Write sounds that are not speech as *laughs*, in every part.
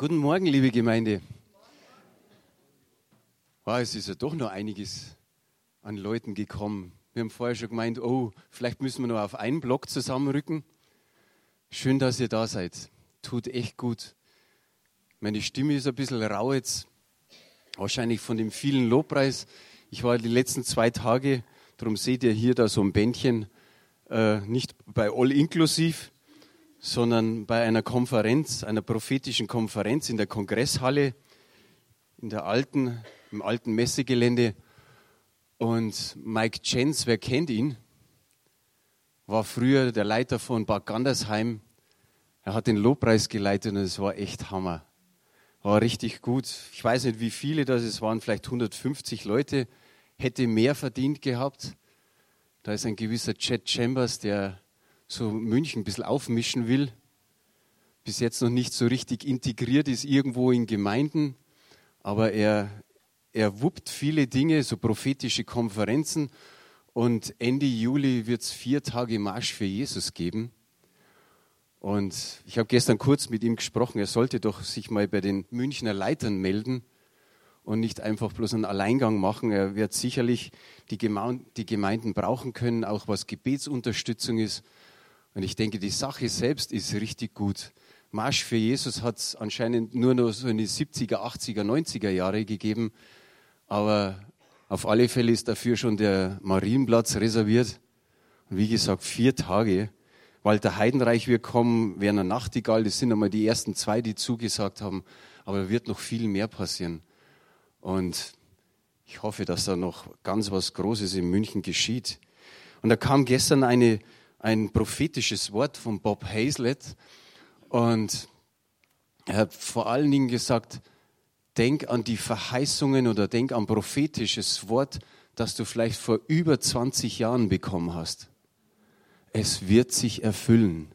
Guten Morgen, liebe Gemeinde. Wow, es ist ja doch noch einiges an Leuten gekommen. Wir haben vorher schon gemeint, oh, vielleicht müssen wir noch auf einen Block zusammenrücken. Schön, dass ihr da seid. Tut echt gut. Meine Stimme ist ein bisschen rau jetzt, wahrscheinlich von dem vielen Lobpreis. Ich war die letzten zwei Tage, darum seht ihr hier da so ein Bändchen, äh, nicht bei All Inclusive, sondern bei einer Konferenz, einer prophetischen Konferenz in der Kongresshalle, in der alten, im alten Messegelände. Und Mike Jens, wer kennt ihn? War früher der Leiter von Bad Gandersheim. Er hat den Lobpreis geleitet und es war echt Hammer. War richtig gut. Ich weiß nicht, wie viele das es waren, vielleicht 150 Leute. Hätte mehr verdient gehabt. Da ist ein gewisser Chet Chambers, der so München ein bisschen aufmischen will, bis jetzt noch nicht so richtig integriert ist irgendwo in Gemeinden, aber er, er wuppt viele Dinge, so prophetische Konferenzen und Ende Juli wird es vier Tage Marsch für Jesus geben. Und ich habe gestern kurz mit ihm gesprochen, er sollte doch sich mal bei den Münchner Leitern melden und nicht einfach bloß einen Alleingang machen. Er wird sicherlich die, Gemeinden brauchen können, auch was Gebetsunterstützung ist. Und ich denke, die Sache selbst ist richtig gut. Marsch für Jesus hat es anscheinend nur noch so in die 70er, 80er, 90er Jahre gegeben. Aber auf alle Fälle ist dafür schon der Marienplatz reserviert. Und wie gesagt, vier Tage. Walter Heidenreich wird kommen, Werner Nachtigall, das sind einmal die ersten zwei, die zugesagt haben. Aber wird noch viel mehr passieren. Und ich hoffe, dass da noch ganz was Großes in München geschieht. Und da kam gestern eine ein prophetisches Wort von Bob Hazlett und er hat vor allen Dingen gesagt, denk an die Verheißungen oder denk an prophetisches Wort, das du vielleicht vor über 20 Jahren bekommen hast. Es wird sich erfüllen.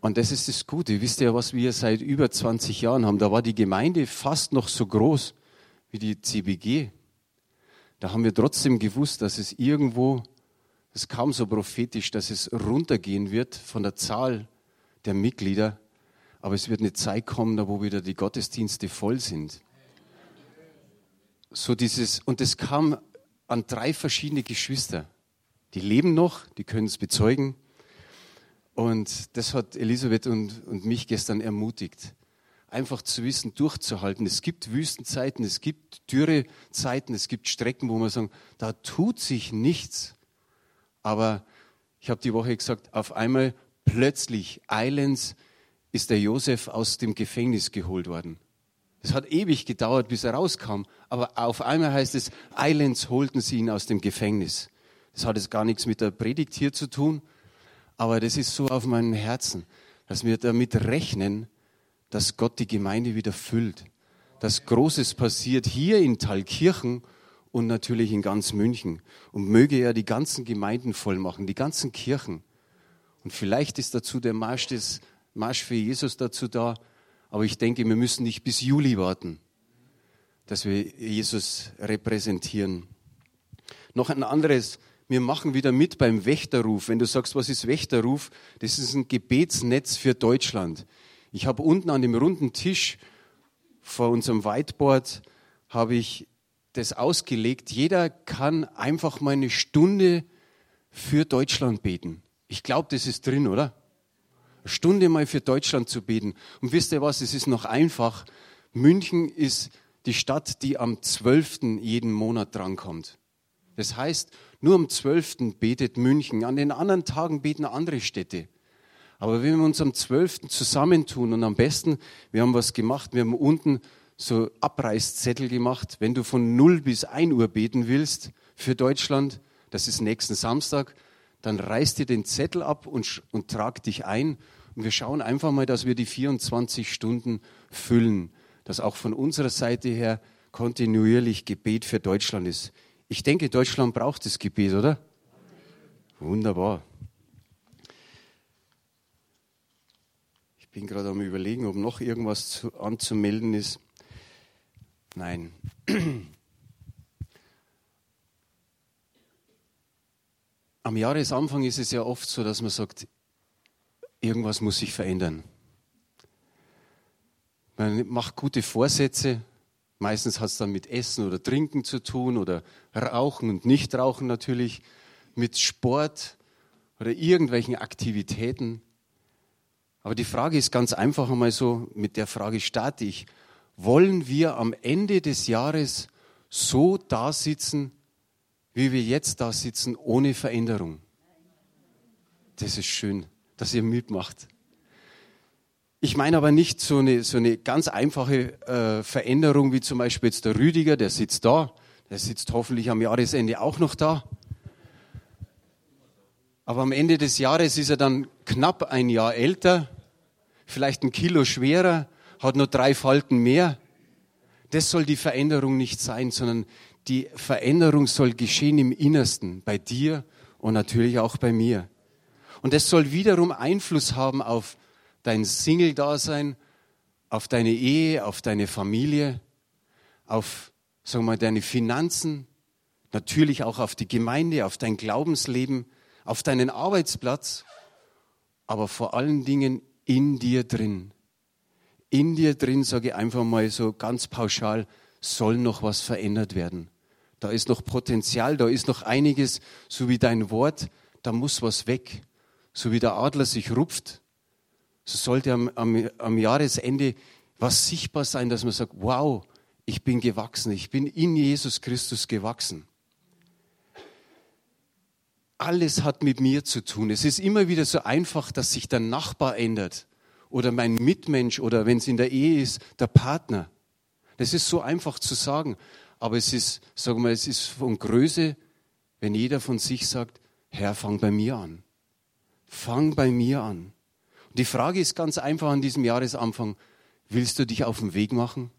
Und das ist das Gute. Wisst ihr, was wir seit über 20 Jahren haben? Da war die Gemeinde fast noch so groß wie die CBG. Da haben wir trotzdem gewusst, dass es irgendwo es kam so prophetisch, dass es runtergehen wird von der Zahl der Mitglieder, aber es wird eine Zeit kommen, wo wieder die Gottesdienste voll sind. So dieses, und es kam an drei verschiedene Geschwister. Die leben noch, die können es bezeugen. Und das hat Elisabeth und, und mich gestern ermutigt. Einfach zu wissen, durchzuhalten. Es gibt Wüstenzeiten, es gibt Dürrezeiten, es gibt Strecken, wo man sagen, da tut sich nichts. Aber ich habe die Woche gesagt, auf einmal plötzlich, eilends, ist der Josef aus dem Gefängnis geholt worden. Es hat ewig gedauert, bis er rauskam. Aber auf einmal heißt es, eilends holten sie ihn aus dem Gefängnis. Das hat jetzt gar nichts mit der Predigt hier zu tun. Aber das ist so auf meinem Herzen, dass wir damit rechnen, dass Gott die Gemeinde wieder füllt. Dass Großes passiert hier in Thalkirchen und natürlich in ganz München. Und möge er die ganzen Gemeinden voll machen, die ganzen Kirchen. Und vielleicht ist dazu der Marsch, des, Marsch für Jesus dazu da. Aber ich denke, wir müssen nicht bis Juli warten, dass wir Jesus repräsentieren. Noch ein anderes, wir machen wieder mit beim Wächterruf. Wenn du sagst, was ist Wächterruf? Das ist ein Gebetsnetz für Deutschland. Ich habe unten an dem runden Tisch vor unserem Whiteboard habe ich das ausgelegt, jeder kann einfach mal eine Stunde für Deutschland beten. Ich glaube, das ist drin, oder? Eine Stunde mal für Deutschland zu beten. Und wisst ihr was, es ist noch einfach. München ist die Stadt, die am 12. jeden Monat drankommt. Das heißt, nur am 12. betet München, an den anderen Tagen beten andere Städte. Aber wenn wir uns am 12. zusammentun und am besten, wir haben was gemacht, wir haben unten so Abreißzettel gemacht. Wenn du von 0 bis 1 Uhr beten willst für Deutschland, das ist nächsten Samstag, dann reiß dir den Zettel ab und, und trag dich ein. Und wir schauen einfach mal, dass wir die 24 Stunden füllen, dass auch von unserer Seite her kontinuierlich Gebet für Deutschland ist. Ich denke, Deutschland braucht das Gebet, oder? Wunderbar. Ich bin gerade am Überlegen, ob noch irgendwas zu, anzumelden ist. Nein. Am Jahresanfang ist es ja oft so, dass man sagt, irgendwas muss sich verändern. Man macht gute Vorsätze. Meistens hat es dann mit Essen oder Trinken zu tun oder Rauchen und Nichtrauchen natürlich, mit Sport oder irgendwelchen Aktivitäten. Aber die Frage ist ganz einfach einmal so, mit der Frage starte ich. Wollen wir am Ende des Jahres so da sitzen, wie wir jetzt da sitzen, ohne Veränderung? Das ist schön, dass ihr mitmacht. Ich meine aber nicht so eine, so eine ganz einfache äh, Veränderung wie zum Beispiel jetzt der Rüdiger, der sitzt da, der sitzt hoffentlich am Jahresende auch noch da. Aber am Ende des Jahres ist er dann knapp ein Jahr älter, vielleicht ein Kilo schwerer, hat nur drei Falten mehr. Das soll die Veränderung nicht sein, sondern die Veränderung soll geschehen im Innersten, bei dir und natürlich auch bei mir. Und das soll wiederum Einfluss haben auf dein Single-Dasein, auf deine Ehe, auf deine Familie, auf, sagen wir mal, deine Finanzen, natürlich auch auf die Gemeinde, auf dein Glaubensleben, auf deinen Arbeitsplatz, aber vor allen Dingen in dir drin. In dir drin, sage ich einfach mal so ganz pauschal, soll noch was verändert werden. Da ist noch Potenzial, da ist noch einiges, so wie dein Wort, da muss was weg. So wie der Adler sich rupft, so sollte am, am, am Jahresende was sichtbar sein, dass man sagt, wow, ich bin gewachsen, ich bin in Jesus Christus gewachsen alles hat mit mir zu tun. Es ist immer wieder so einfach, dass sich der Nachbar ändert oder mein Mitmensch oder wenn es in der Ehe ist, der Partner. Das ist so einfach zu sagen, aber es ist, sagen wir, es ist von Größe, wenn jeder von sich sagt, Herr, fang bei mir an. Fang bei mir an. Und die Frage ist ganz einfach an diesem Jahresanfang, willst du dich auf den Weg machen?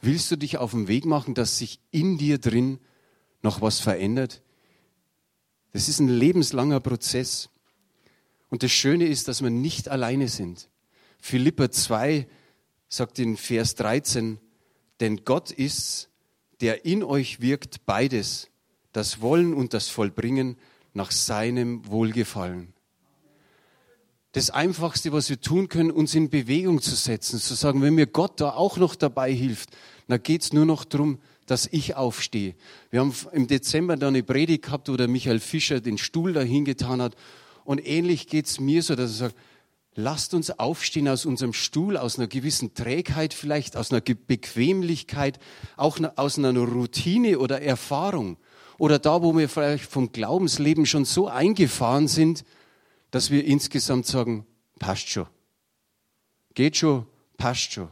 Willst du dich auf den Weg machen, dass sich in dir drin noch was verändert? Das ist ein lebenslanger Prozess. Und das Schöne ist, dass wir nicht alleine sind. Philippa 2 sagt in Vers 13, denn Gott ist's, der in euch wirkt beides, das Wollen und das Vollbringen nach seinem Wohlgefallen. Das Einfachste, was wir tun können, uns in Bewegung zu setzen, zu sagen, wenn mir Gott da auch noch dabei hilft, dann geht's nur noch darum, dass ich aufstehe. Wir haben im Dezember da eine Predigt gehabt, wo der Michael Fischer den Stuhl dahin getan hat. Und ähnlich geht's mir so, dass er sagt, lasst uns aufstehen aus unserem Stuhl, aus einer gewissen Trägheit vielleicht, aus einer Bequemlichkeit, auch aus einer Routine oder Erfahrung. Oder da, wo wir vielleicht vom Glaubensleben schon so eingefahren sind, dass wir insgesamt sagen, passt schon. Geht schon, passt schon.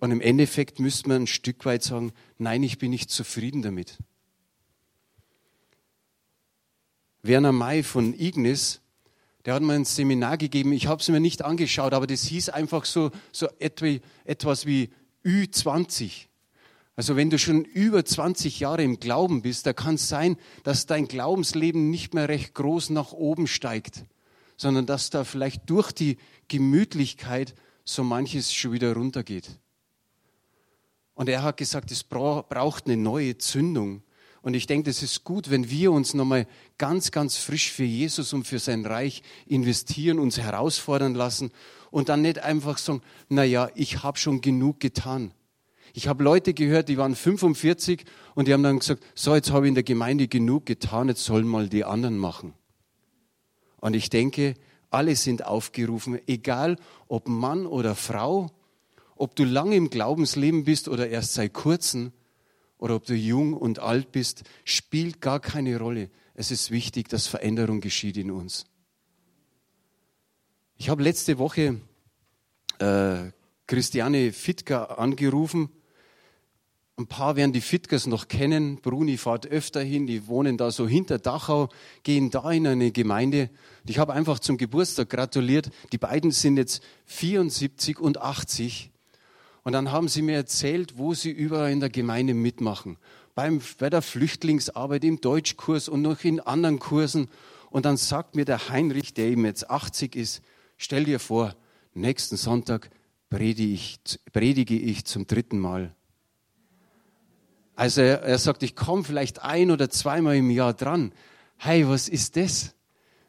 Und im Endeffekt müsste man ein Stück weit sagen, nein, ich bin nicht zufrieden damit. Werner May von Ignis, der hat mir ein Seminar gegeben, ich habe es mir nicht angeschaut, aber das hieß einfach so, so etwas wie Ü20. Also wenn du schon über 20 Jahre im Glauben bist, da kann es sein, dass dein Glaubensleben nicht mehr recht groß nach oben steigt, sondern dass da vielleicht durch die Gemütlichkeit so manches schon wieder runtergeht. Und er hat gesagt, es braucht eine neue Zündung. Und ich denke, das ist gut, wenn wir uns nochmal ganz, ganz frisch für Jesus und für sein Reich investieren, uns herausfordern lassen und dann nicht einfach sagen, na ja, ich habe schon genug getan. Ich habe Leute gehört, die waren 45 und die haben dann gesagt, so jetzt habe ich in der Gemeinde genug getan, jetzt sollen mal die anderen machen. Und ich denke, alle sind aufgerufen, egal ob Mann oder Frau, ob du lange im Glaubensleben bist oder erst seit kurzem oder ob du jung und alt bist, spielt gar keine Rolle. Es ist wichtig, dass Veränderung geschieht in uns. Ich habe letzte Woche äh, Christiane Fittger angerufen. Ein paar werden die Fittgers noch kennen. Bruni fährt öfter hin, die wohnen da so hinter Dachau, gehen da in eine Gemeinde. Ich habe einfach zum Geburtstag gratuliert. Die beiden sind jetzt 74 und 80 und dann haben sie mir erzählt, wo sie überall in der Gemeinde mitmachen. Beim, bei der Flüchtlingsarbeit, im Deutschkurs und noch in anderen Kursen. Und dann sagt mir der Heinrich, der eben jetzt 80 ist, stell dir vor, nächsten Sonntag predige ich, predige ich zum dritten Mal. Also er, er sagt, ich komme vielleicht ein oder zweimal im Jahr dran. Hey, was ist das?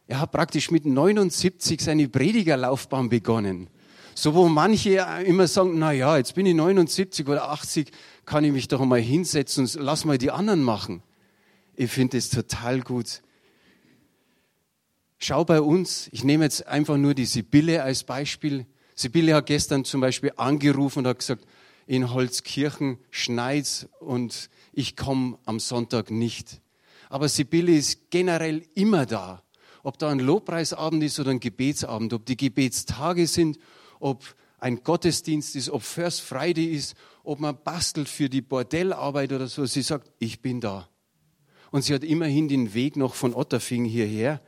Er hat praktisch mit 79 seine Predigerlaufbahn begonnen. So, wo manche immer sagen, na ja, jetzt bin ich 79 oder 80, kann ich mich doch mal hinsetzen und lass mal die anderen machen. Ich finde es total gut. Schau bei uns, ich nehme jetzt einfach nur die Sibylle als Beispiel. Sibylle hat gestern zum Beispiel angerufen und hat gesagt, in Holzkirchen schneit's und ich komme am Sonntag nicht. Aber Sibylle ist generell immer da. Ob da ein Lobpreisabend ist oder ein Gebetsabend, ob die Gebetstage sind, ob ein Gottesdienst ist, ob First Friday ist, ob man bastelt für die Bordellarbeit oder so. Sie sagt, ich bin da. Und sie hat immerhin den Weg noch von Otterfing hierher.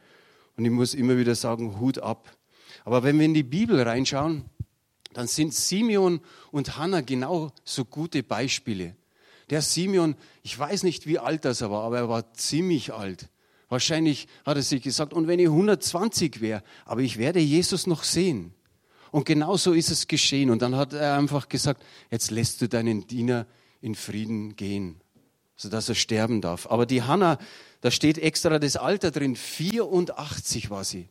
Und ich muss immer wieder sagen, Hut ab. Aber wenn wir in die Bibel reinschauen, dann sind Simeon und Hannah genau so gute Beispiele. Der Simeon, ich weiß nicht, wie alt das war, aber er war ziemlich alt. Wahrscheinlich hat er sich gesagt, und wenn ich 120 wäre, aber ich werde Jesus noch sehen. Und genau so ist es geschehen. Und dann hat er einfach gesagt, jetzt lässt du deinen Diener in Frieden gehen, sodass er sterben darf. Aber die Hannah, da steht extra das Alter drin, 84 war sie.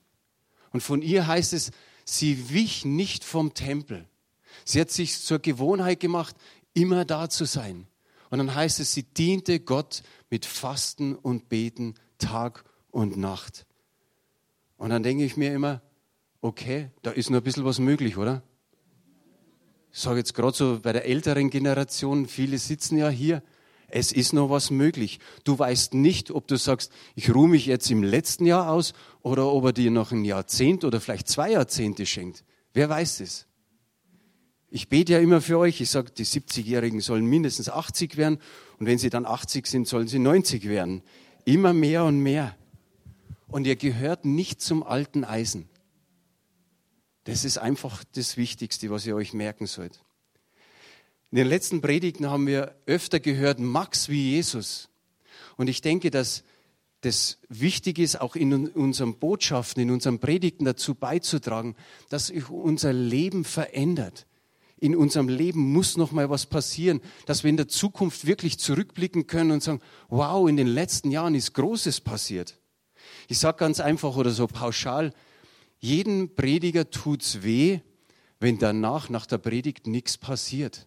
Und von ihr heißt es, Sie wich nicht vom Tempel. Sie hat sich zur Gewohnheit gemacht, immer da zu sein. Und dann heißt es, sie diente Gott mit Fasten und Beten Tag und Nacht. Und dann denke ich mir immer, okay, da ist noch ein bisschen was möglich, oder? Ich sage jetzt gerade so bei der älteren Generation, viele sitzen ja hier, es ist noch was möglich. Du weißt nicht, ob du sagst, ich ruhe mich jetzt im letzten Jahr aus oder ob er dir noch ein Jahrzehnt oder vielleicht zwei Jahrzehnte schenkt. Wer weiß es? Ich bete ja immer für euch. Ich sage, die 70-Jährigen sollen mindestens 80 werden und wenn sie dann 80 sind, sollen sie 90 werden. Immer mehr und mehr. Und ihr gehört nicht zum alten Eisen. Das ist einfach das Wichtigste, was ihr euch merken sollt. In den letzten Predigten haben wir öfter gehört, Max wie Jesus. Und ich denke, dass das wichtig ist, auch in unseren Botschaften, in unseren Predigten dazu beizutragen, dass sich unser Leben verändert. In unserem Leben muss noch mal was passieren, dass wir in der Zukunft wirklich zurückblicken können und sagen, wow, in den letzten Jahren ist Großes passiert. Ich sage ganz einfach oder so pauschal, jeden Prediger tut's weh, wenn danach nach der Predigt nichts passiert.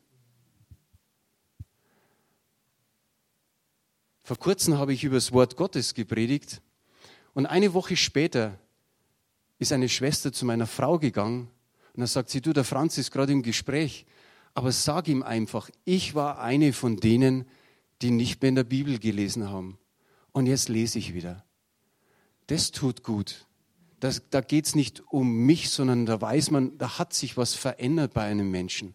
Vor kurzem habe ich über das Wort Gottes gepredigt und eine Woche später ist eine Schwester zu meiner Frau gegangen und dann sagt sie, du, der Franz ist gerade im Gespräch, aber sag ihm einfach, ich war eine von denen, die nicht mehr in der Bibel gelesen haben. Und jetzt lese ich wieder. Das tut gut. Das, da geht es nicht um mich, sondern da weiß man, da hat sich was verändert bei einem Menschen.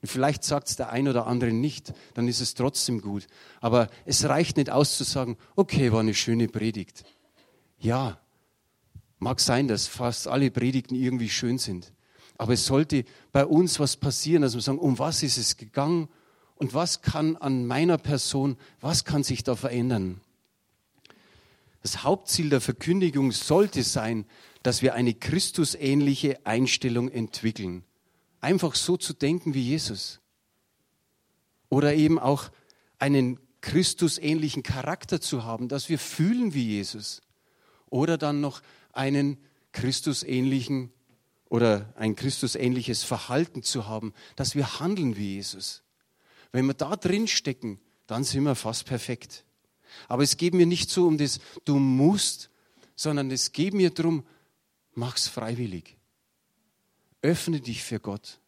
Und vielleicht sagt es der ein oder andere nicht, dann ist es trotzdem gut. Aber es reicht nicht aus zu sagen, okay, war eine schöne Predigt. Ja, mag sein, dass fast alle Predigten irgendwie schön sind. Aber es sollte bei uns was passieren, dass wir sagen, um was ist es gegangen und was kann an meiner Person, was kann sich da verändern? Das Hauptziel der Verkündigung sollte sein, dass wir eine Christusähnliche Einstellung entwickeln einfach so zu denken wie Jesus. Oder eben auch einen Christusähnlichen Charakter zu haben, dass wir fühlen wie Jesus. Oder dann noch einen Christusähnlichen oder ein Christusähnliches Verhalten zu haben, dass wir handeln wie Jesus. Wenn wir da drin stecken, dann sind wir fast perfekt. Aber es geht mir nicht so um das, du musst, sondern es geht mir darum, mach's freiwillig. Öffne dich für Gott.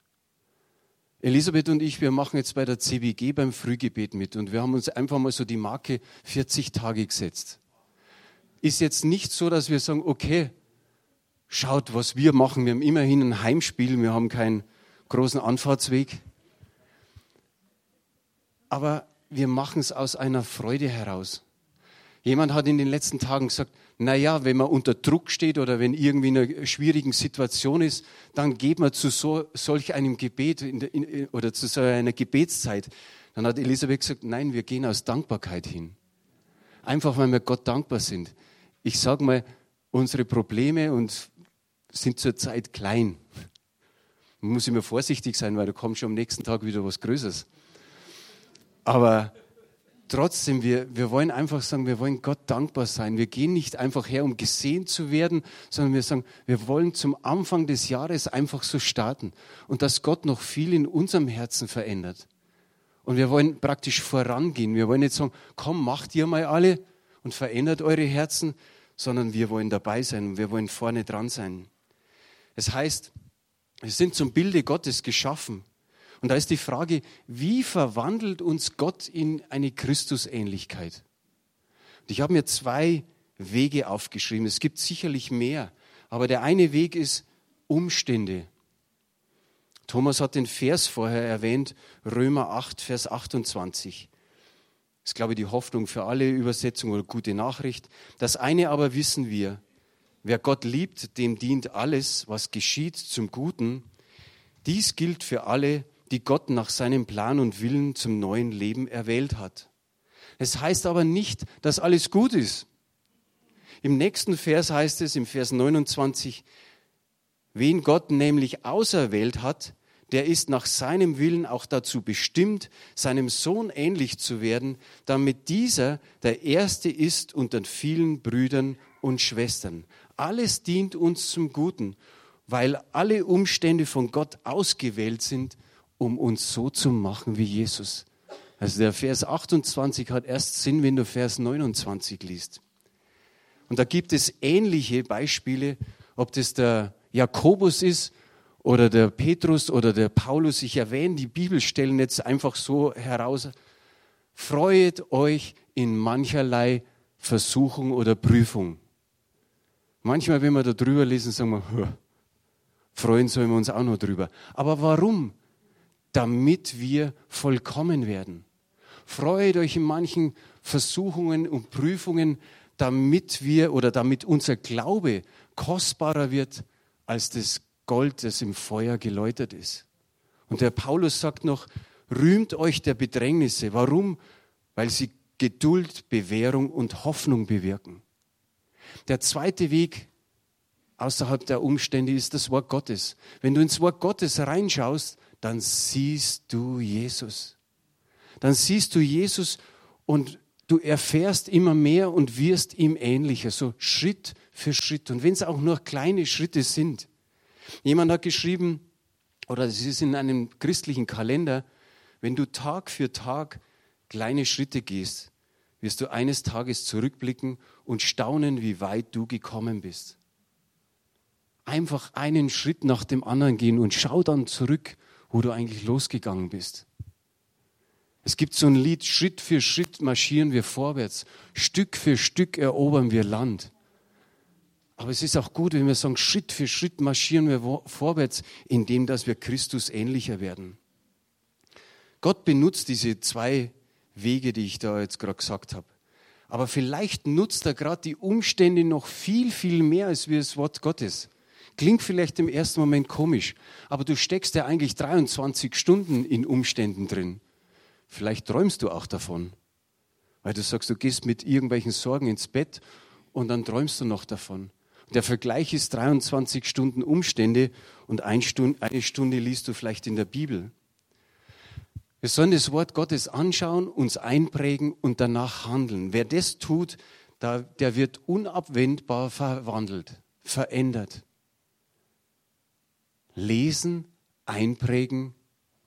Elisabeth und ich, wir machen jetzt bei der CBG beim Frühgebet mit und wir haben uns einfach mal so die Marke 40 Tage gesetzt. Ist jetzt nicht so, dass wir sagen, okay, schaut, was wir machen. Wir haben immerhin ein Heimspiel, wir haben keinen großen Anfahrtsweg. Aber wir machen es aus einer Freude heraus. Jemand hat in den letzten Tagen gesagt, naja, wenn man unter Druck steht oder wenn irgendwie eine schwierigen Situation ist, dann geht man zu so, solch einem Gebet in, in, oder zu so einer Gebetszeit. Dann hat Elisabeth gesagt, nein, wir gehen aus Dankbarkeit hin. Einfach, weil wir Gott dankbar sind. Ich sage mal, unsere Probleme und sind zurzeit klein. Man muss immer vorsichtig sein, weil da kommt schon am nächsten Tag wieder was Größeres. Aber trotzdem, wir, wir wollen einfach sagen, wir wollen Gott dankbar sein. Wir gehen nicht einfach her, um gesehen zu werden, sondern wir sagen, wir wollen zum Anfang des Jahres einfach so starten und dass Gott noch viel in unserem Herzen verändert. Und wir wollen praktisch vorangehen. Wir wollen nicht sagen, komm, macht ihr mal alle und verändert eure Herzen, sondern wir wollen dabei sein und wir wollen vorne dran sein. Es heißt, wir sind zum Bilde Gottes geschaffen. Und da ist die Frage, wie verwandelt uns Gott in eine Christusähnlichkeit? Und ich habe mir zwei Wege aufgeschrieben. Es gibt sicherlich mehr, aber der eine Weg ist Umstände. Thomas hat den Vers vorher erwähnt, Römer 8, Vers 28. Das ist, glaube ich, die Hoffnung für alle Übersetzungen oder gute Nachricht. Das eine aber wissen wir, wer Gott liebt, dem dient alles, was geschieht, zum Guten. Dies gilt für alle, die Gott nach seinem Plan und Willen zum neuen Leben erwählt hat. Es heißt aber nicht, dass alles gut ist. Im nächsten Vers heißt es, im Vers 29, wen Gott nämlich auserwählt hat, der ist nach seinem Willen auch dazu bestimmt, seinem Sohn ähnlich zu werden, damit dieser der Erste ist unter vielen Brüdern und Schwestern. Alles dient uns zum Guten, weil alle Umstände von Gott ausgewählt sind, um uns so zu machen wie Jesus. Also der Vers 28 hat erst Sinn, wenn du Vers 29 liest. Und da gibt es ähnliche Beispiele, ob das der Jakobus ist oder der Petrus oder der Paulus. Ich erwähne die Bibelstellen jetzt einfach so heraus. Freut euch in mancherlei Versuchung oder Prüfung. Manchmal, wenn wir da drüber lesen, sagen wir, freuen sollen wir uns auch noch drüber. Aber warum? Damit wir vollkommen werden. Freut euch in manchen Versuchungen und Prüfungen, damit wir oder damit unser Glaube kostbarer wird als das Gold, das im Feuer geläutert ist. Und der Paulus sagt noch, rühmt euch der Bedrängnisse. Warum? Weil sie Geduld, Bewährung und Hoffnung bewirken. Der zweite Weg außerhalb der Umstände ist das Wort Gottes. Wenn du ins Wort Gottes reinschaust, dann siehst du Jesus. Dann siehst du Jesus und du erfährst immer mehr und wirst ihm ähnlicher, so Schritt für Schritt. Und wenn es auch nur kleine Schritte sind. Jemand hat geschrieben, oder es ist in einem christlichen Kalender, wenn du Tag für Tag kleine Schritte gehst, wirst du eines Tages zurückblicken und staunen, wie weit du gekommen bist. Einfach einen Schritt nach dem anderen gehen und schau dann zurück wo du eigentlich losgegangen bist. Es gibt so ein Lied, Schritt für Schritt marschieren wir vorwärts, Stück für Stück erobern wir Land. Aber es ist auch gut, wenn wir sagen, Schritt für Schritt marschieren wir vorwärts, indem dass wir Christus ähnlicher werden. Gott benutzt diese zwei Wege, die ich da jetzt gerade gesagt habe. Aber vielleicht nutzt er gerade die Umstände noch viel, viel mehr als wir das Wort Gottes. Klingt vielleicht im ersten Moment komisch, aber du steckst ja eigentlich 23 Stunden in Umständen drin. Vielleicht träumst du auch davon, weil du sagst, du gehst mit irgendwelchen Sorgen ins Bett und dann träumst du noch davon. Der Vergleich ist 23 Stunden Umstände und eine Stunde, liest du vielleicht in der Bibel. Wir sollen das Wort Gottes anschauen, uns einprägen und danach handeln. Wer das tut, der wird unabwendbar verwandelt, verändert lesen, einprägen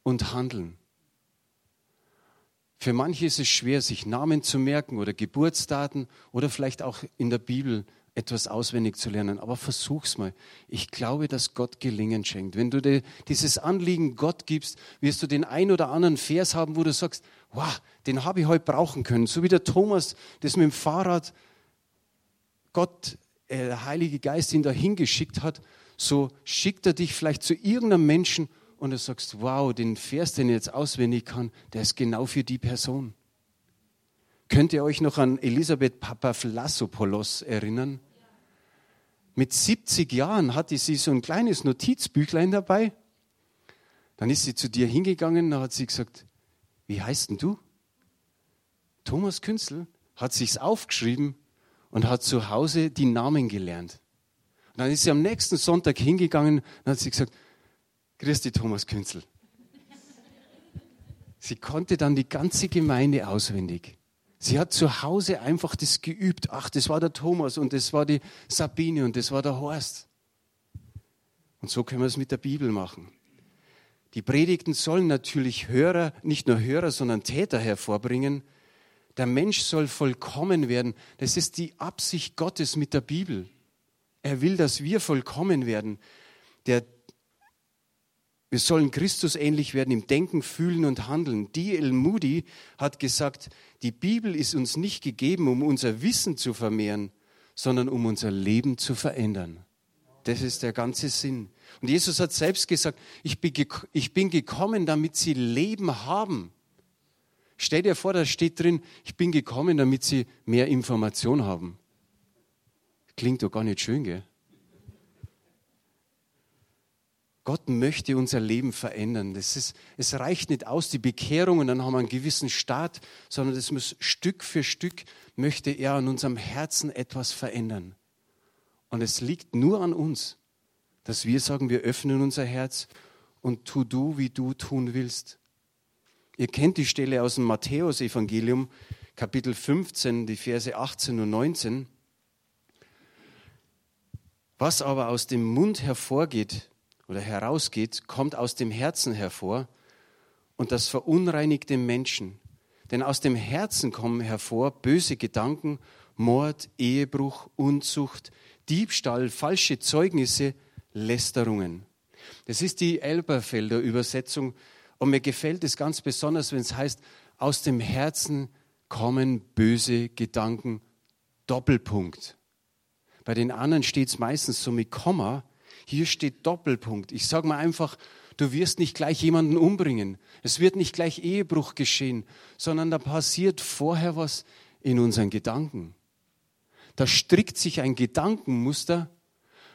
und handeln. Für manche ist es schwer, sich Namen zu merken oder Geburtsdaten oder vielleicht auch in der Bibel etwas auswendig zu lernen. Aber versuch's mal. Ich glaube, dass Gott Gelingen schenkt. Wenn du dir dieses Anliegen Gott gibst, wirst du den ein oder anderen Vers haben, wo du sagst, wow, den habe ich heute brauchen können. So wie der Thomas das mit dem Fahrrad Gott, der Heilige Geist ihn dahin geschickt hat so schickt er dich vielleicht zu irgendeinem Menschen und du sagst, wow, den Vers, den ich jetzt auswendig kann, der ist genau für die Person. Könnt ihr euch noch an Elisabeth Papaflassopoulos erinnern? Mit 70 Jahren hatte sie so ein kleines Notizbüchlein dabei. Dann ist sie zu dir hingegangen, da hat sie gesagt, wie heißt denn du? Thomas Künzel hat sich's aufgeschrieben und hat zu Hause die Namen gelernt. Und dann ist sie am nächsten Sonntag hingegangen und hat sie gesagt, dich Thomas Künzel. Sie konnte dann die ganze Gemeinde auswendig. Sie hat zu Hause einfach das geübt. Ach, das war der Thomas und das war die Sabine und das war der Horst. Und so können wir es mit der Bibel machen. Die Predigten sollen natürlich Hörer, nicht nur Hörer, sondern Täter hervorbringen. Der Mensch soll vollkommen werden. Das ist die Absicht Gottes mit der Bibel. Er will, dass wir vollkommen werden. Der, wir sollen Christus ähnlich werden im Denken, Fühlen und Handeln. D.L. Moody hat gesagt, die Bibel ist uns nicht gegeben, um unser Wissen zu vermehren, sondern um unser Leben zu verändern. Das ist der ganze Sinn. Und Jesus hat selbst gesagt, ich bin, ich bin gekommen, damit sie Leben haben. Stell dir vor, da steht drin, ich bin gekommen, damit sie mehr Information haben. Klingt doch gar nicht schön, gell? Gott möchte unser Leben verändern. Das ist, es reicht nicht aus, die Bekehrung und dann haben wir einen gewissen Start, sondern das muss Stück für Stück möchte er an unserem Herzen etwas verändern. Und es liegt nur an uns, dass wir sagen, wir öffnen unser Herz und tu du, wie du tun willst. Ihr kennt die Stelle aus dem Matthäusevangelium, Kapitel 15, die Verse 18 und 19. Was aber aus dem Mund hervorgeht oder herausgeht, kommt aus dem Herzen hervor und das verunreinigt den Menschen. Denn aus dem Herzen kommen hervor böse Gedanken, Mord, Ehebruch, Unzucht, Diebstahl, falsche Zeugnisse, Lästerungen. Das ist die Elberfelder Übersetzung und mir gefällt es ganz besonders, wenn es heißt, aus dem Herzen kommen böse Gedanken, Doppelpunkt. Bei den anderen steht es meistens so mit Komma, hier steht Doppelpunkt. Ich sage mal einfach, du wirst nicht gleich jemanden umbringen. Es wird nicht gleich Ehebruch geschehen, sondern da passiert vorher was in unseren Gedanken. Da strickt sich ein Gedankenmuster.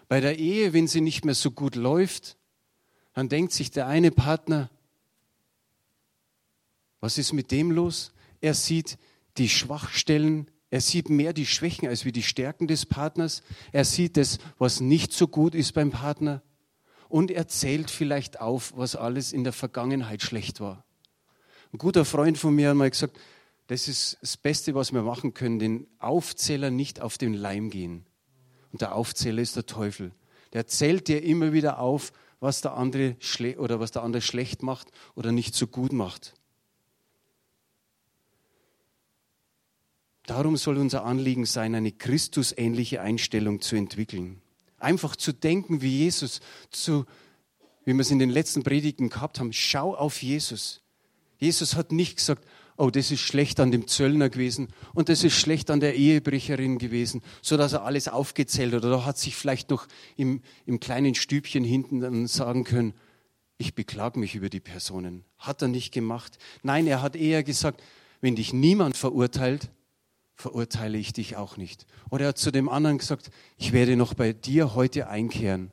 Bei der Ehe, wenn sie nicht mehr so gut läuft, dann denkt sich der eine Partner, was ist mit dem los? Er sieht die Schwachstellen, er sieht mehr die Schwächen als wie die Stärken des Partners. Er sieht das, was nicht so gut ist beim Partner. Und er zählt vielleicht auf, was alles in der Vergangenheit schlecht war. Ein guter Freund von mir hat mal gesagt, das ist das Beste, was wir machen können, den Aufzähler nicht auf den Leim gehen. Und der Aufzähler ist der Teufel. Der zählt dir immer wieder auf, was der andere oder was der andere schlecht macht oder nicht so gut macht. Darum soll unser Anliegen sein, eine Christusähnliche Einstellung zu entwickeln. Einfach zu denken wie Jesus, zu, wie wir es in den letzten Predigten gehabt haben, schau auf Jesus. Jesus hat nicht gesagt, oh, das ist schlecht an dem Zöllner gewesen und das ist schlecht an der Ehebrecherin gewesen, so dass er alles aufgezählt hat. Oder hat sich vielleicht noch im, im kleinen Stübchen hinten dann sagen können, ich beklage mich über die Personen. Hat er nicht gemacht. Nein, er hat eher gesagt, wenn dich niemand verurteilt, verurteile ich dich auch nicht. Oder er hat zu dem anderen gesagt, ich werde noch bei dir heute einkehren.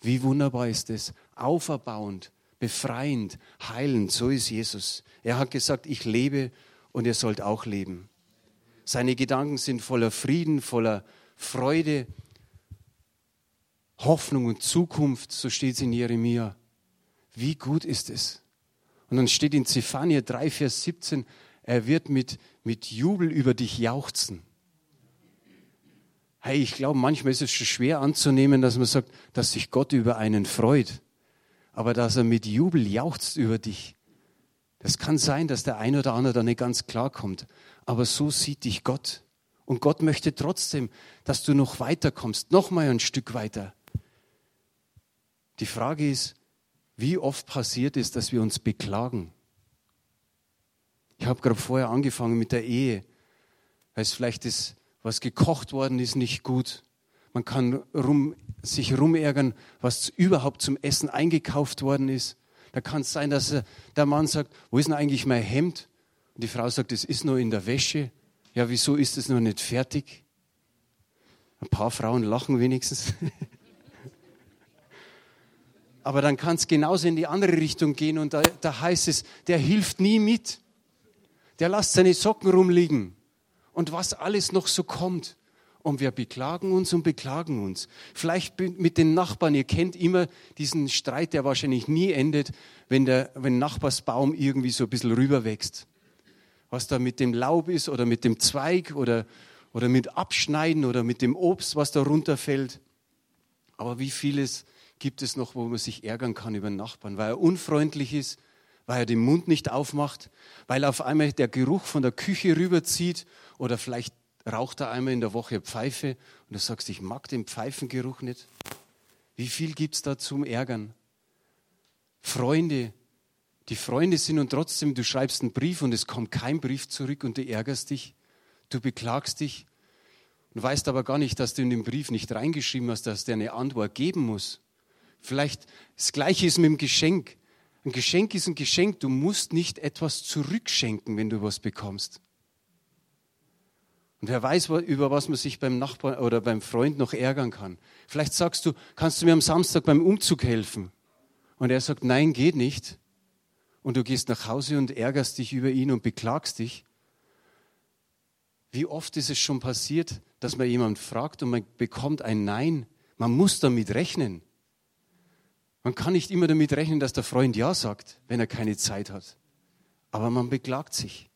Wie wunderbar ist es, auferbauend, befreiend, heilend, so ist Jesus. Er hat gesagt, ich lebe und ihr sollt auch leben. Seine Gedanken sind voller Frieden, voller Freude, Hoffnung und Zukunft, so steht es in Jeremia. Wie gut ist es? Und dann steht in Zephania 3, Vers 17, er wird mit, mit Jubel über dich jauchzen. Hey, ich glaube, manchmal ist es schon schwer anzunehmen, dass man sagt, dass sich Gott über einen freut aber dass er mit Jubel jauchzt über dich. Das kann sein, dass der eine oder andere da nicht ganz klar kommt, aber so sieht dich Gott. Und Gott möchte trotzdem, dass du noch weiterkommst, noch mal ein Stück weiter. Die Frage ist, wie oft passiert es, dass wir uns beklagen? Ich habe gerade vorher angefangen mit der Ehe, weil vielleicht ist, was gekocht worden ist, nicht gut. Man kann rum, sich rumärgern, was überhaupt zum Essen eingekauft worden ist. Da kann es sein, dass der Mann sagt, wo ist denn eigentlich mein Hemd? Und die Frau sagt, es ist nur in der Wäsche. Ja, wieso ist es noch nicht fertig? Ein paar Frauen lachen wenigstens. *laughs* Aber dann kann es genauso in die andere Richtung gehen und da, da heißt es, der hilft nie mit. Der lässt seine Socken rumliegen. Und was alles noch so kommt. Und wir beklagen uns und beklagen uns. Vielleicht mit den Nachbarn. Ihr kennt immer diesen Streit, der wahrscheinlich nie endet, wenn der wenn Nachbarsbaum irgendwie so ein bisschen rüber wächst. was da mit dem Laub ist oder mit dem Zweig oder, oder mit Abschneiden oder mit dem Obst, was da runterfällt. Aber wie vieles gibt es noch, wo man sich ärgern kann über den Nachbarn, weil er unfreundlich ist, weil er den Mund nicht aufmacht, weil auf einmal der Geruch von der Küche rüberzieht oder vielleicht raucht er einmal in der Woche Pfeife und du sagst, ich mag den Pfeifengeruch nicht. Wie viel gibt es da zum Ärgern? Freunde, die Freunde sind und trotzdem, du schreibst einen Brief und es kommt kein Brief zurück und du ärgerst dich, du beklagst dich und weißt aber gar nicht, dass du in den Brief nicht reingeschrieben hast, dass der eine Antwort geben muss. Vielleicht das Gleiche ist mit dem Geschenk. Ein Geschenk ist ein Geschenk. Du musst nicht etwas zurückschenken, wenn du was bekommst. Und wer weiß, über was man sich beim Nachbarn oder beim Freund noch ärgern kann. Vielleicht sagst du, kannst du mir am Samstag beim Umzug helfen? Und er sagt, nein, geht nicht. Und du gehst nach Hause und ärgerst dich über ihn und beklagst dich. Wie oft ist es schon passiert, dass man jemand fragt und man bekommt ein Nein? Man muss damit rechnen. Man kann nicht immer damit rechnen, dass der Freund Ja sagt, wenn er keine Zeit hat. Aber man beklagt sich.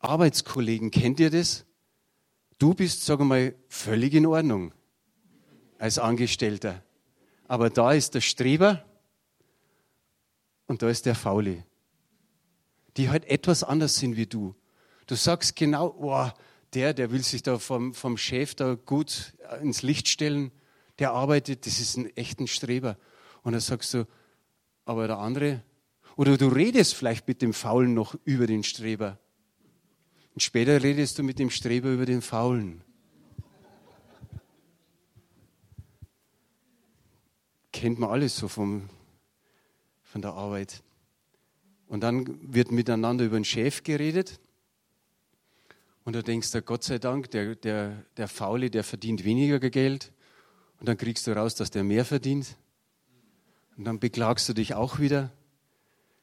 Arbeitskollegen, kennt ihr das? Du bist, sagen wir mal, völlig in Ordnung als Angestellter. Aber da ist der Streber und da ist der Faule, die halt etwas anders sind wie du. Du sagst genau, oh, der, der will sich da vom, vom Chef da gut ins Licht stellen, der arbeitet, das ist ein echter Streber. Und dann sagst du, aber der andere, oder du redest vielleicht mit dem Faulen noch über den Streber. Und später redest du mit dem Streber über den Faulen. Kennt man alles so vom, von der Arbeit. Und dann wird miteinander über den Chef geredet. Und du denkst, Gott sei Dank, der, der, der Faule, der verdient weniger Geld. Und dann kriegst du raus, dass der mehr verdient. Und dann beklagst du dich auch wieder.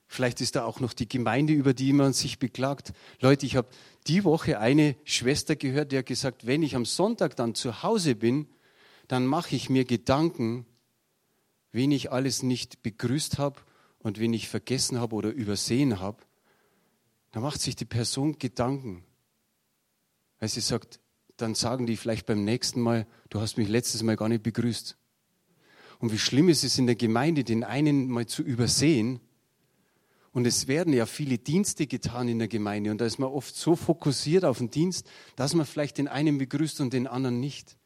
Vielleicht ist da auch noch die Gemeinde, über die man sich beklagt. Leute, ich habe die Woche eine Schwester gehört, die hat gesagt, wenn ich am Sonntag dann zu Hause bin, dann mache ich mir Gedanken, wen ich alles nicht begrüßt habe und wen ich vergessen habe oder übersehen habe. Da macht sich die Person Gedanken, weil sie sagt, dann sagen die vielleicht beim nächsten Mal, du hast mich letztes Mal gar nicht begrüßt. Und wie schlimm ist es in der Gemeinde, den einen mal zu übersehen und es werden ja viele Dienste getan in der Gemeinde und da ist man oft so fokussiert auf den Dienst, dass man vielleicht den einen begrüßt und den anderen nicht.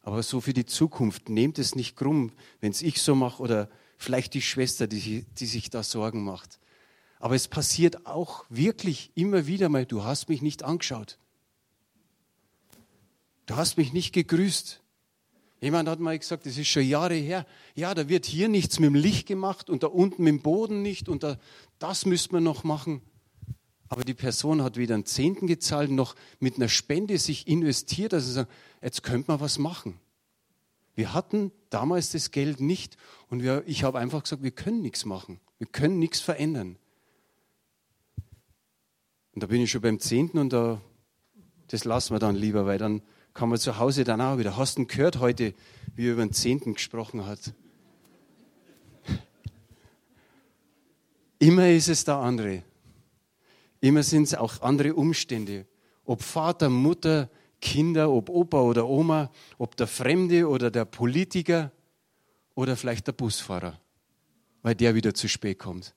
Aber so für die Zukunft, nehmt es nicht krumm, wenn es ich so mache oder vielleicht die Schwester, die, die sich da Sorgen macht. Aber es passiert auch wirklich immer wieder mal, du hast mich nicht angeschaut. Du hast mich nicht gegrüßt. Jemand hat mal gesagt, das ist schon Jahre her. Ja, da wird hier nichts mit dem Licht gemacht und da unten mit dem Boden nicht und da, das müsste man noch machen. Aber die Person hat weder einen Zehnten gezahlt noch mit einer Spende sich investiert. Also sagen, jetzt könnte man was machen. Wir hatten damals das Geld nicht und wir, ich habe einfach gesagt, wir können nichts machen. Wir können nichts verändern. Und da bin ich schon beim Zehnten und da, das lassen wir dann lieber, weil dann kann man zu Hause dann auch wieder. Hast du gehört heute, wie er über den Zehnten gesprochen hat? Immer ist es der andere. Immer sind es auch andere Umstände. Ob Vater, Mutter, Kinder, ob Opa oder Oma, ob der Fremde oder der Politiker oder vielleicht der Busfahrer, weil der wieder zu spät kommt.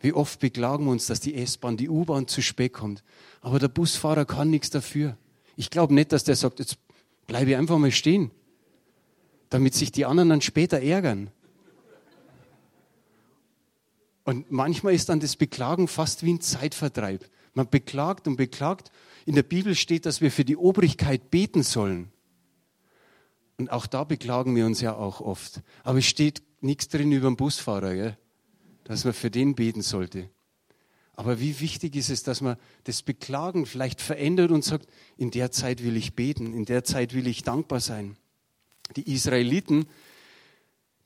Wie oft beklagen wir uns, dass die S-Bahn, die U-Bahn zu spät kommt. Aber der Busfahrer kann nichts dafür. Ich glaube nicht, dass der sagt, jetzt bleibe ich einfach mal stehen, damit sich die anderen dann später ärgern. Und manchmal ist dann das Beklagen fast wie ein Zeitvertreib. Man beklagt und beklagt. In der Bibel steht, dass wir für die Obrigkeit beten sollen. Und auch da beklagen wir uns ja auch oft. Aber es steht nichts drin über den Busfahrer, gell? dass man für den beten sollte. Aber wie wichtig ist es, dass man das Beklagen vielleicht verändert und sagt, in der Zeit will ich beten, in der Zeit will ich dankbar sein. Die Israeliten,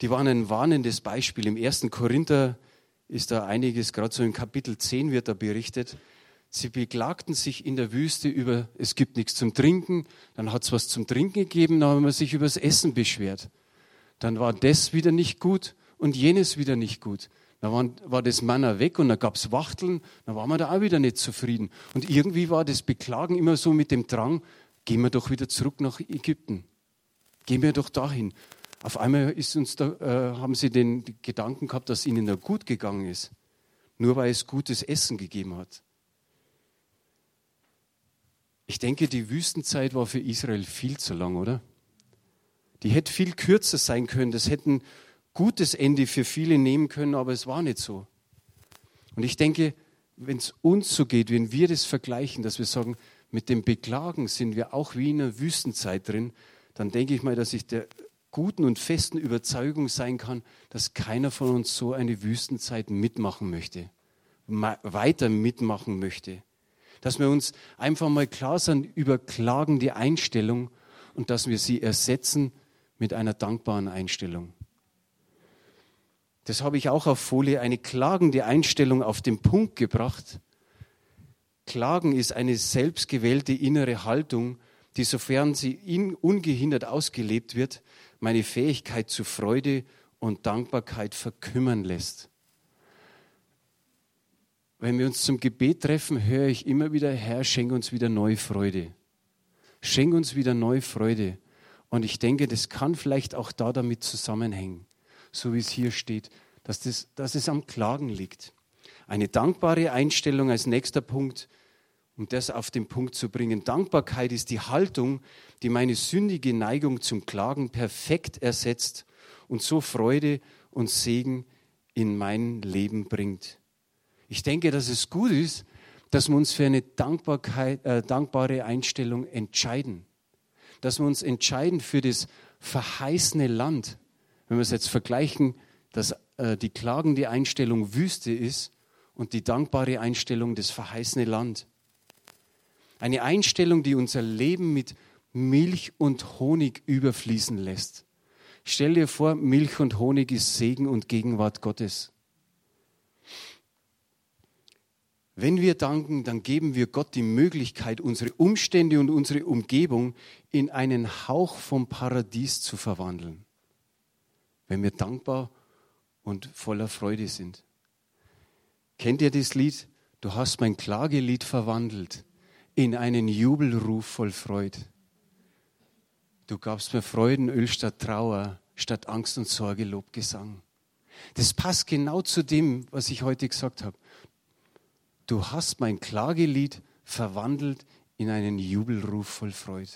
die waren ein warnendes Beispiel. Im ersten Korinther ist da einiges, gerade so im Kapitel 10 wird da berichtet. Sie beklagten sich in der Wüste über, es gibt nichts zum Trinken, dann hat es was zum Trinken gegeben, dann haben wir sich über das Essen beschwert. Dann war das wieder nicht gut und jenes wieder nicht gut. Da war, war das Manna weg und da gab es Wachteln, da waren wir da auch wieder nicht zufrieden. Und irgendwie war das Beklagen immer so mit dem Drang, gehen wir doch wieder zurück nach Ägypten. Gehen wir doch dahin. Auf einmal ist uns da, äh, haben sie den Gedanken gehabt, dass ihnen da gut gegangen ist. Nur weil es gutes Essen gegeben hat. Ich denke, die Wüstenzeit war für Israel viel zu lang, oder? Die hätte viel kürzer sein können. Das hätte ein gutes Ende für viele nehmen können, aber es war nicht so. Und ich denke, wenn es uns so geht, wenn wir das vergleichen, dass wir sagen, mit dem Beklagen sind wir auch wie in einer Wüstenzeit drin, dann denke ich mal, dass ich der guten und festen Überzeugung sein kann, dass keiner von uns so eine Wüstenzeit mitmachen möchte, weiter mitmachen möchte. Dass wir uns einfach mal klar sind über klagende Einstellung und dass wir sie ersetzen mit einer dankbaren Einstellung. Das habe ich auch auf Folie, eine klagende Einstellung auf den Punkt gebracht. Klagen ist eine selbstgewählte innere Haltung, die, sofern sie ungehindert ausgelebt wird, meine Fähigkeit zu Freude und Dankbarkeit verkümmern lässt. Wenn wir uns zum Gebet treffen, höre ich immer wieder, Herr, schenk uns wieder neue Freude. Schenk uns wieder neue Freude. Und ich denke, das kann vielleicht auch da damit zusammenhängen, so wie es hier steht, dass, das, dass es am Klagen liegt. Eine dankbare Einstellung als nächster Punkt, um das auf den Punkt zu bringen. Dankbarkeit ist die Haltung, die meine sündige Neigung zum Klagen perfekt ersetzt und so Freude und Segen in mein Leben bringt. Ich denke, dass es gut ist, dass wir uns für eine Dankbarkeit, äh, dankbare Einstellung entscheiden dass wir uns entscheiden für das verheißene Land. Wenn wir es jetzt vergleichen, dass äh, die klagende Einstellung Wüste ist und die dankbare Einstellung das verheißene Land. Eine Einstellung, die unser Leben mit Milch und Honig überfließen lässt. Stell dir vor, Milch und Honig ist Segen und Gegenwart Gottes. Wenn wir danken, dann geben wir Gott die Möglichkeit, unsere Umstände und unsere Umgebung in einen Hauch vom Paradies zu verwandeln. Wenn wir dankbar und voller Freude sind. Kennt ihr das Lied? Du hast mein Klagelied verwandelt in einen Jubelruf voll Freude. Du gabst mir Freudenöl statt Trauer, statt Angst und Sorge Lobgesang. Das passt genau zu dem, was ich heute gesagt habe du hast mein Klagelied verwandelt in einen Jubelruf voll Freude.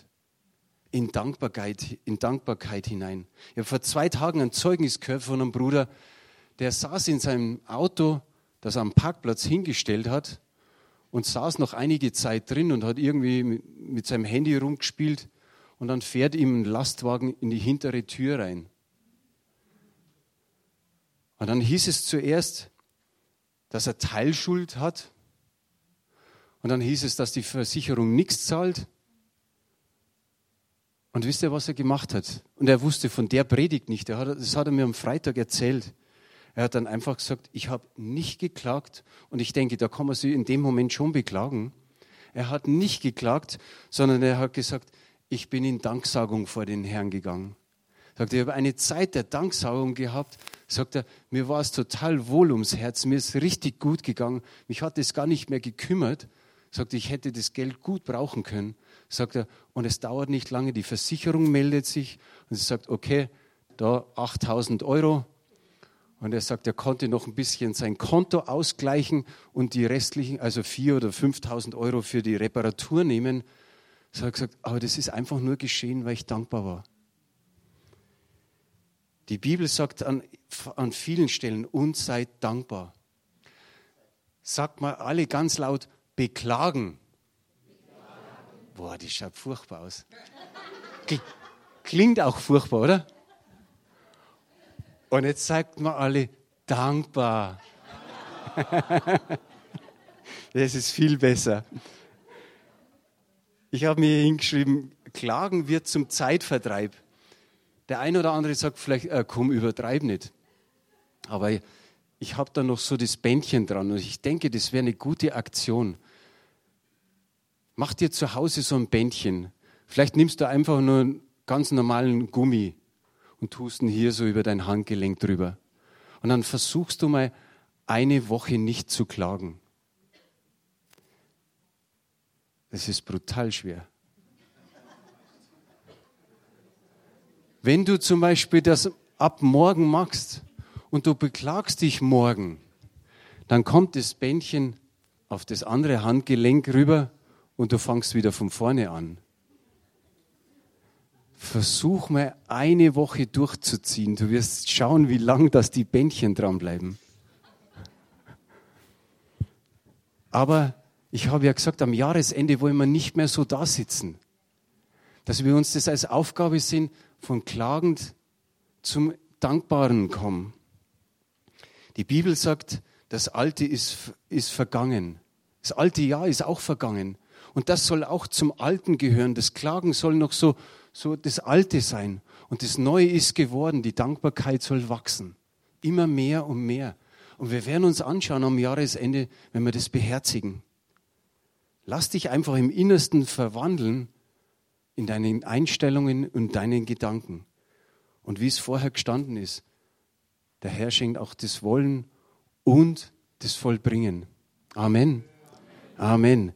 In Dankbarkeit, in Dankbarkeit hinein. Ich habe vor zwei Tagen ein Zeugnis gehört von einem Bruder, der saß in seinem Auto, das er am Parkplatz hingestellt hat und saß noch einige Zeit drin und hat irgendwie mit seinem Handy rumgespielt und dann fährt ihm ein Lastwagen in die hintere Tür rein. Und dann hieß es zuerst, dass er Teilschuld hat und dann hieß es, dass die Versicherung nichts zahlt. Und wisst ihr, was er gemacht hat? Und er wusste von der Predigt nicht. Hat, das hat er mir am Freitag erzählt. Er hat dann einfach gesagt, ich habe nicht geklagt. Und ich denke, da kann man sich in dem Moment schon beklagen. Er hat nicht geklagt, sondern er hat gesagt, ich bin in Danksagung vor den Herrn gegangen. Sagt er, ich habe eine Zeit der Danksagung gehabt. Sagt er, mir war es total wohl ums Herz, mir ist richtig gut gegangen. Mich hat es gar nicht mehr gekümmert, Sagt, ich hätte das Geld gut brauchen können. Sagt er, und es dauert nicht lange, die Versicherung meldet sich und sie sagt, okay, da 8000 Euro. Und er sagt, er konnte noch ein bisschen sein Konto ausgleichen und die restlichen, also 4.000 oder 5.000 Euro für die Reparatur nehmen. So hat er gesagt, aber das ist einfach nur geschehen, weil ich dankbar war. Die Bibel sagt an, an vielen Stellen, uns seid dankbar. Sagt mal alle ganz laut, beklagen. Boah, das schaut furchtbar aus. Klingt auch furchtbar, oder? Und jetzt sagt man alle dankbar. *laughs* das ist viel besser. Ich habe mir hingeschrieben, Klagen wird zum Zeitvertreib. Der eine oder andere sagt vielleicht, äh, komm, übertreib nicht. Aber ich habe da noch so das Bändchen dran und ich denke, das wäre eine gute Aktion. Mach dir zu Hause so ein Bändchen. Vielleicht nimmst du einfach nur einen ganz normalen Gummi und tust ihn hier so über dein Handgelenk drüber. Und dann versuchst du mal eine Woche nicht zu klagen. Das ist brutal schwer. Wenn du zum Beispiel das ab morgen machst und du beklagst dich morgen, dann kommt das Bändchen auf das andere Handgelenk rüber und du fangst wieder von vorne an. Versuch mal eine Woche durchzuziehen. Du wirst schauen, wie lang das die Bändchen dranbleiben. Aber ich habe ja gesagt, am Jahresende wollen wir nicht mehr so da sitzen. Dass wir uns das als Aufgabe sehen, von klagend zum Dankbaren kommen. Die Bibel sagt, das Alte ist, ist vergangen. Das alte Jahr ist auch vergangen. Und das soll auch zum Alten gehören. Das Klagen soll noch so, so das Alte sein. Und das Neue ist geworden. Die Dankbarkeit soll wachsen. Immer mehr und mehr. Und wir werden uns anschauen am Jahresende, wenn wir das beherzigen. Lass dich einfach im Innersten verwandeln in deinen Einstellungen und deinen Gedanken. Und wie es vorher gestanden ist, der Herr schenkt auch das Wollen und das Vollbringen. Amen. Amen.